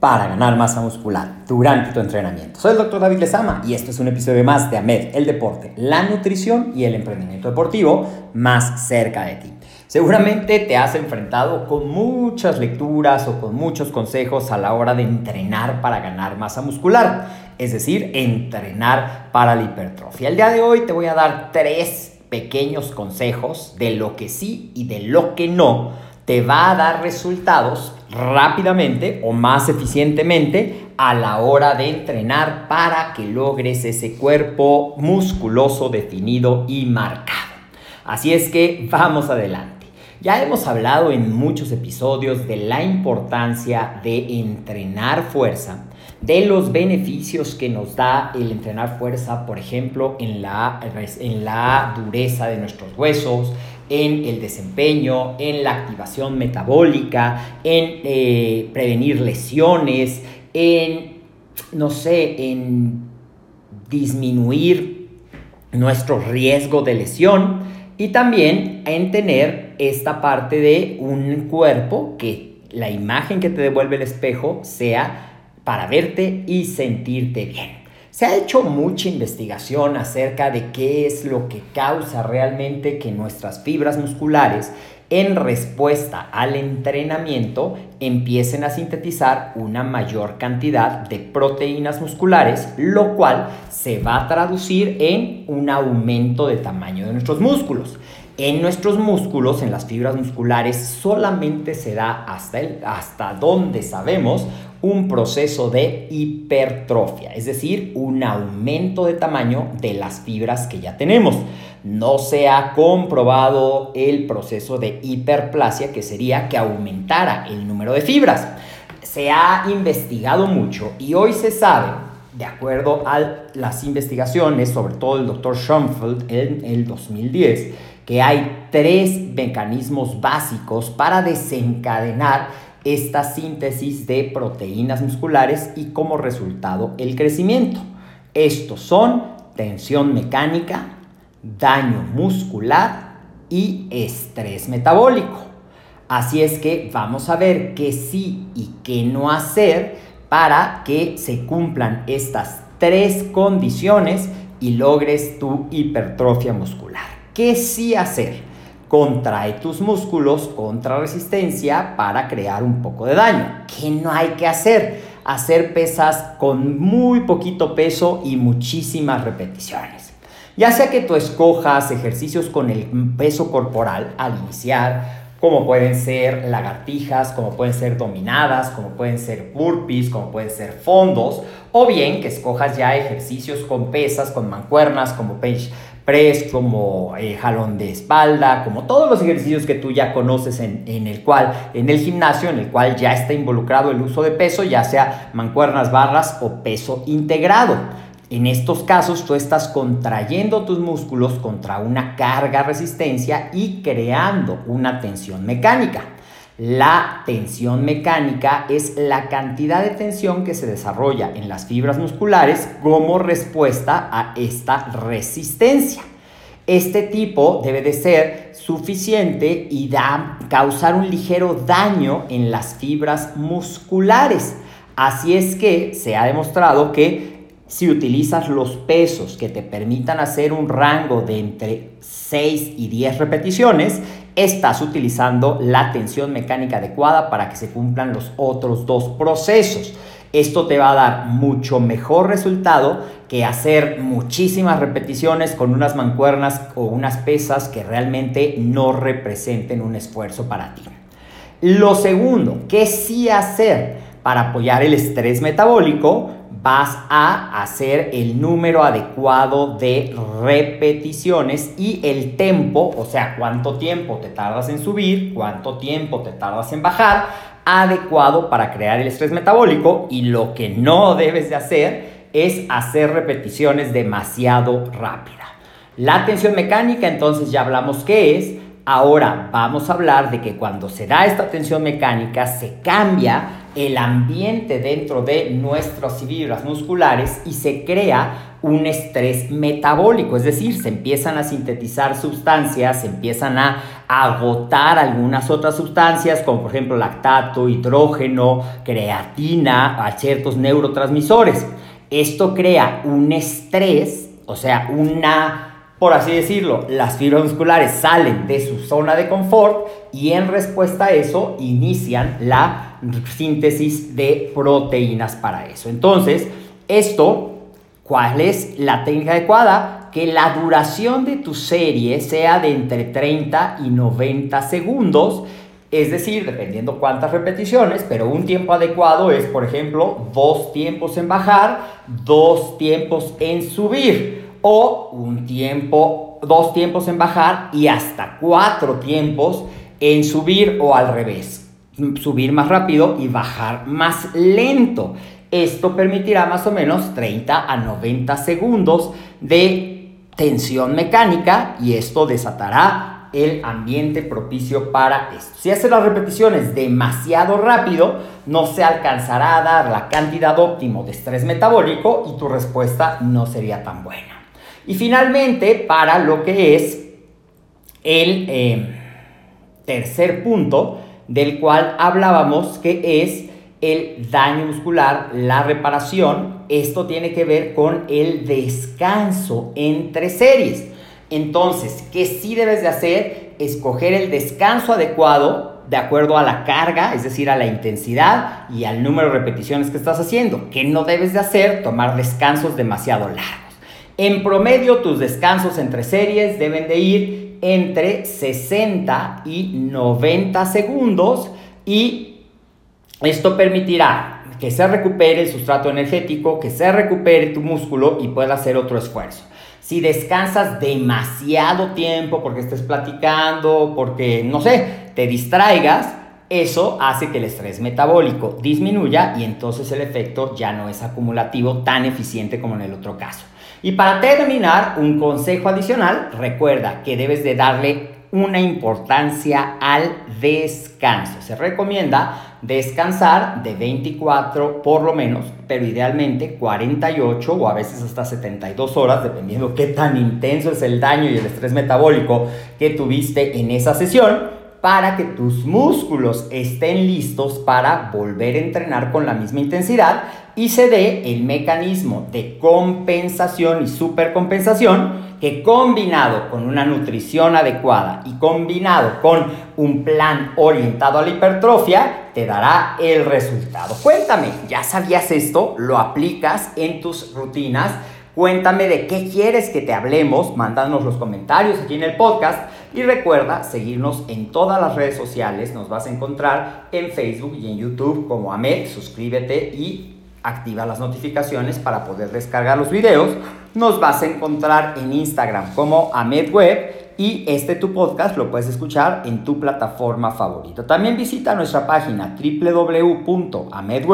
para ganar masa muscular durante tu entrenamiento? Soy el doctor David Lezama y esto es un episodio más de AMED, el deporte, la nutrición y el emprendimiento deportivo más cerca de ti. Seguramente te has enfrentado con muchas lecturas o con muchos consejos a la hora de entrenar para ganar masa muscular, es decir, entrenar para la hipertrofia. El día de hoy te voy a dar tres pequeños consejos de lo que sí y de lo que no te va a dar resultados rápidamente o más eficientemente a la hora de entrenar para que logres ese cuerpo musculoso definido y marcado. Así es que vamos adelante. Ya hemos hablado en muchos episodios de la importancia de entrenar fuerza, de los beneficios que nos da el entrenar fuerza, por ejemplo, en la, en la dureza de nuestros huesos, en el desempeño, en la activación metabólica, en eh, prevenir lesiones, en, no sé, en disminuir nuestro riesgo de lesión y también en tener esta parte de un cuerpo que la imagen que te devuelve el espejo sea para verte y sentirte bien. Se ha hecho mucha investigación acerca de qué es lo que causa realmente que nuestras fibras musculares en respuesta al entrenamiento empiecen a sintetizar una mayor cantidad de proteínas musculares, lo cual se va a traducir en un aumento de tamaño de nuestros músculos. En nuestros músculos, en las fibras musculares, solamente se da hasta, el, hasta donde sabemos un proceso de hipertrofia, es decir, un aumento de tamaño de las fibras que ya tenemos. No se ha comprobado el proceso de hiperplasia, que sería que aumentara el número de fibras. Se ha investigado mucho y hoy se sabe, de acuerdo a las investigaciones, sobre todo el doctor Schoenfeld en el 2010, que hay tres mecanismos básicos para desencadenar esta síntesis de proteínas musculares y como resultado el crecimiento. Estos son tensión mecánica, daño muscular y estrés metabólico. Así es que vamos a ver qué sí y qué no hacer para que se cumplan estas tres condiciones y logres tu hipertrofia muscular. ¿Qué sí hacer? contrae tus músculos contra resistencia para crear un poco de daño. ¿Qué no hay que hacer? Hacer pesas con muy poquito peso y muchísimas repeticiones. Ya sea que tú escojas ejercicios con el peso corporal al iniciar, como pueden ser lagartijas, como pueden ser dominadas, como pueden ser burpees, como pueden ser fondos, o bien que escojas ya ejercicios con pesas, con mancuernas, como bench press, como eh, jalón de espalda, como todos los ejercicios que tú ya conoces en, en, el cual, en el gimnasio, en el cual ya está involucrado el uso de peso, ya sea mancuernas, barras o peso integrado. En estos casos tú estás contrayendo tus músculos contra una carga resistencia y creando una tensión mecánica. La tensión mecánica es la cantidad de tensión que se desarrolla en las fibras musculares como respuesta a esta resistencia. Este tipo debe de ser suficiente y da, causar un ligero daño en las fibras musculares. Así es que se ha demostrado que si utilizas los pesos que te permitan hacer un rango de entre 6 y 10 repeticiones, estás utilizando la tensión mecánica adecuada para que se cumplan los otros dos procesos. Esto te va a dar mucho mejor resultado que hacer muchísimas repeticiones con unas mancuernas o unas pesas que realmente no representen un esfuerzo para ti. Lo segundo, ¿qué sí hacer? Para apoyar el estrés metabólico, vas a hacer el número adecuado de repeticiones y el tiempo, o sea, cuánto tiempo te tardas en subir, cuánto tiempo te tardas en bajar, adecuado para crear el estrés metabólico y lo que no debes de hacer es hacer repeticiones demasiado rápidas. La tensión mecánica, entonces ya hablamos qué es. Ahora vamos a hablar de que cuando se da esta tensión mecánica se cambia el ambiente dentro de nuestras fibras musculares y se crea un estrés metabólico, es decir, se empiezan a sintetizar sustancias, se empiezan a agotar algunas otras sustancias, como por ejemplo lactato, hidrógeno, creatina, a ciertos neurotransmisores. Esto crea un estrés, o sea, una por así decirlo, las fibras musculares salen de su zona de confort y en respuesta a eso inician la síntesis de proteínas para eso. Entonces, esto, ¿cuál es la técnica adecuada? Que la duración de tu serie sea de entre 30 y 90 segundos. Es decir, dependiendo cuántas repeticiones, pero un tiempo adecuado es, por ejemplo, dos tiempos en bajar, dos tiempos en subir o un tiempo, dos tiempos en bajar y hasta cuatro tiempos en subir o al revés. Subir más rápido y bajar más lento. Esto permitirá más o menos 30 a 90 segundos de tensión mecánica y esto desatará el ambiente propicio para esto. Si haces las repeticiones demasiado rápido, no se alcanzará a dar la cantidad óptima de estrés metabólico y tu respuesta no sería tan buena. Y finalmente, para lo que es el eh, tercer punto del cual hablábamos, que es el daño muscular, la reparación, esto tiene que ver con el descanso entre series. Entonces, ¿qué sí debes de hacer? Escoger el descanso adecuado de acuerdo a la carga, es decir, a la intensidad y al número de repeticiones que estás haciendo. ¿Qué no debes de hacer? Tomar descansos demasiado largos. En promedio, tus descansos entre series deben de ir entre 60 y 90 segundos y esto permitirá que se recupere el sustrato energético, que se recupere tu músculo y pueda hacer otro esfuerzo. Si descansas demasiado tiempo porque estés platicando, porque, no sé, te distraigas, eso hace que el estrés metabólico disminuya y entonces el efecto ya no es acumulativo tan eficiente como en el otro caso. Y para terminar, un consejo adicional, recuerda que debes de darle una importancia al descanso. Se recomienda descansar de 24 por lo menos, pero idealmente 48 o a veces hasta 72 horas, dependiendo qué tan intenso es el daño y el estrés metabólico que tuviste en esa sesión para que tus músculos estén listos para volver a entrenar con la misma intensidad y se dé el mecanismo de compensación y supercompensación que combinado con una nutrición adecuada y combinado con un plan orientado a la hipertrofia te dará el resultado. Cuéntame, ¿ya sabías esto? ¿Lo aplicas en tus rutinas? Cuéntame de qué quieres que te hablemos, mándanos los comentarios aquí en el podcast y recuerda seguirnos en todas las redes sociales, nos vas a encontrar en Facebook y en YouTube como AMED, suscríbete y activa las notificaciones para poder descargar los videos. Nos vas a encontrar en Instagram como AMEDWeb y este tu podcast lo puedes escuchar en tu plataforma favorita. También visita nuestra página www.amedweb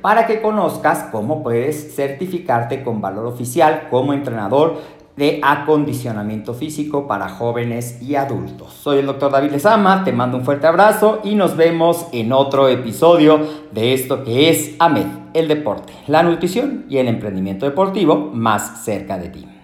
para que conozcas cómo puedes certificarte con valor oficial como entrenador de acondicionamiento físico para jóvenes y adultos. Soy el doctor David Lezama, te mando un fuerte abrazo y nos vemos en otro episodio de esto que es AMED, el deporte, la nutrición y el emprendimiento deportivo más cerca de ti.